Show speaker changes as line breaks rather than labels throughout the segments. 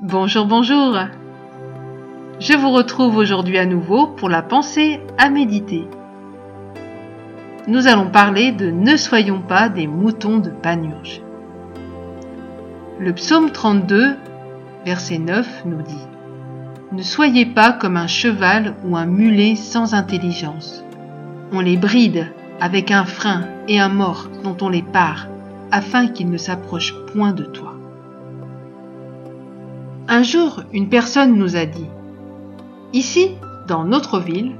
Bonjour, bonjour. Je vous retrouve aujourd'hui à nouveau pour la pensée à méditer. Nous allons parler de Ne soyons pas des moutons de Panurge. Le psaume 32, verset 9 nous dit Ne soyez pas comme un cheval ou un mulet sans intelligence. On les bride avec un frein et un mort dont on les part, afin qu'ils ne s'approchent point de toi. Un jour, une personne nous a dit, Ici, dans notre ville,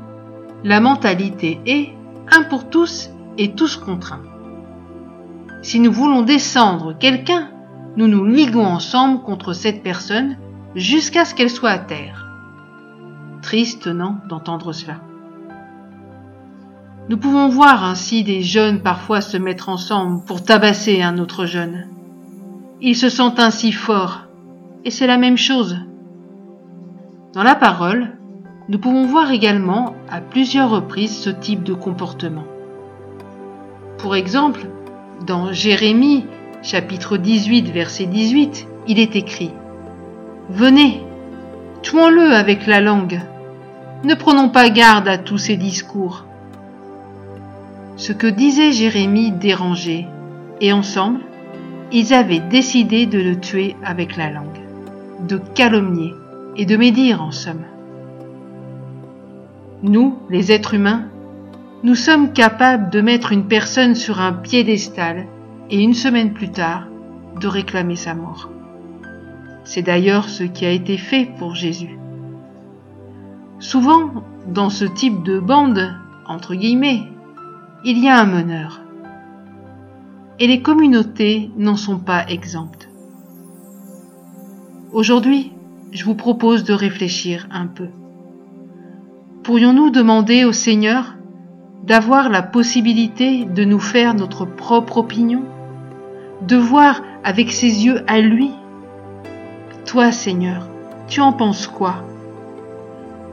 la mentalité est un pour tous et tous contre un. Si nous voulons descendre quelqu'un, nous nous liguons ensemble contre cette personne jusqu'à ce qu'elle soit à terre. Triste, non, d'entendre cela. Nous pouvons voir ainsi des jeunes parfois se mettre ensemble pour tabasser un autre jeune. Ils se sentent ainsi forts, et c'est la même chose. Dans la parole, nous pouvons voir également à plusieurs reprises ce type de comportement. Pour exemple, dans Jérémie chapitre 18 verset 18, il est écrit Venez, tuons-le avec la langue. Ne prenons pas garde à tous ces discours. Ce que disait Jérémie dérangeait, et ensemble, ils avaient décidé de le tuer avec la langue de calomnier et de médire en somme. Nous, les êtres humains, nous sommes capables de mettre une personne sur un piédestal et une semaine plus tard de réclamer sa mort. C'est d'ailleurs ce qui a été fait pour Jésus. Souvent, dans ce type de bande, entre guillemets, il y a un meneur. Et les communautés n'en sont pas exemptes. Aujourd'hui, je vous propose de réfléchir un peu. Pourrions-nous demander au Seigneur d'avoir la possibilité de nous faire notre propre opinion, de voir avec ses yeux à lui? Toi, Seigneur, tu en penses quoi?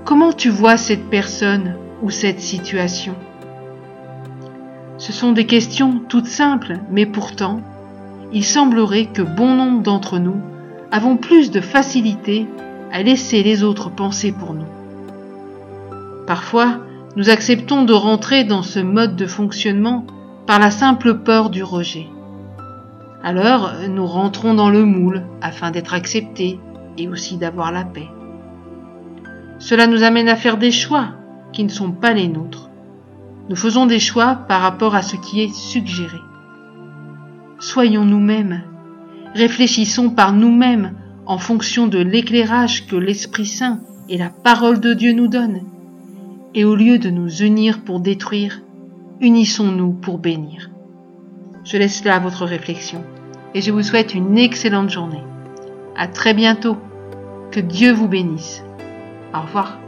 Comment tu vois cette personne ou cette situation? Ce sont des questions toutes simples, mais pourtant, il semblerait que bon nombre d'entre nous avons plus de facilité à laisser les autres penser pour nous. Parfois, nous acceptons de rentrer dans ce mode de fonctionnement par la simple peur du rejet. Alors, nous rentrons dans le moule afin d'être acceptés et aussi d'avoir la paix. Cela nous amène à faire des choix qui ne sont pas les nôtres. Nous faisons des choix par rapport à ce qui est suggéré. Soyons nous-mêmes réfléchissons par nous-mêmes en fonction de l'éclairage que l'Esprit Saint et la parole de Dieu nous donnent. Et au lieu de nous unir pour détruire, unissons-nous pour bénir. Je laisse là votre réflexion et je vous souhaite une excellente journée. À très bientôt. Que Dieu vous bénisse. Au revoir.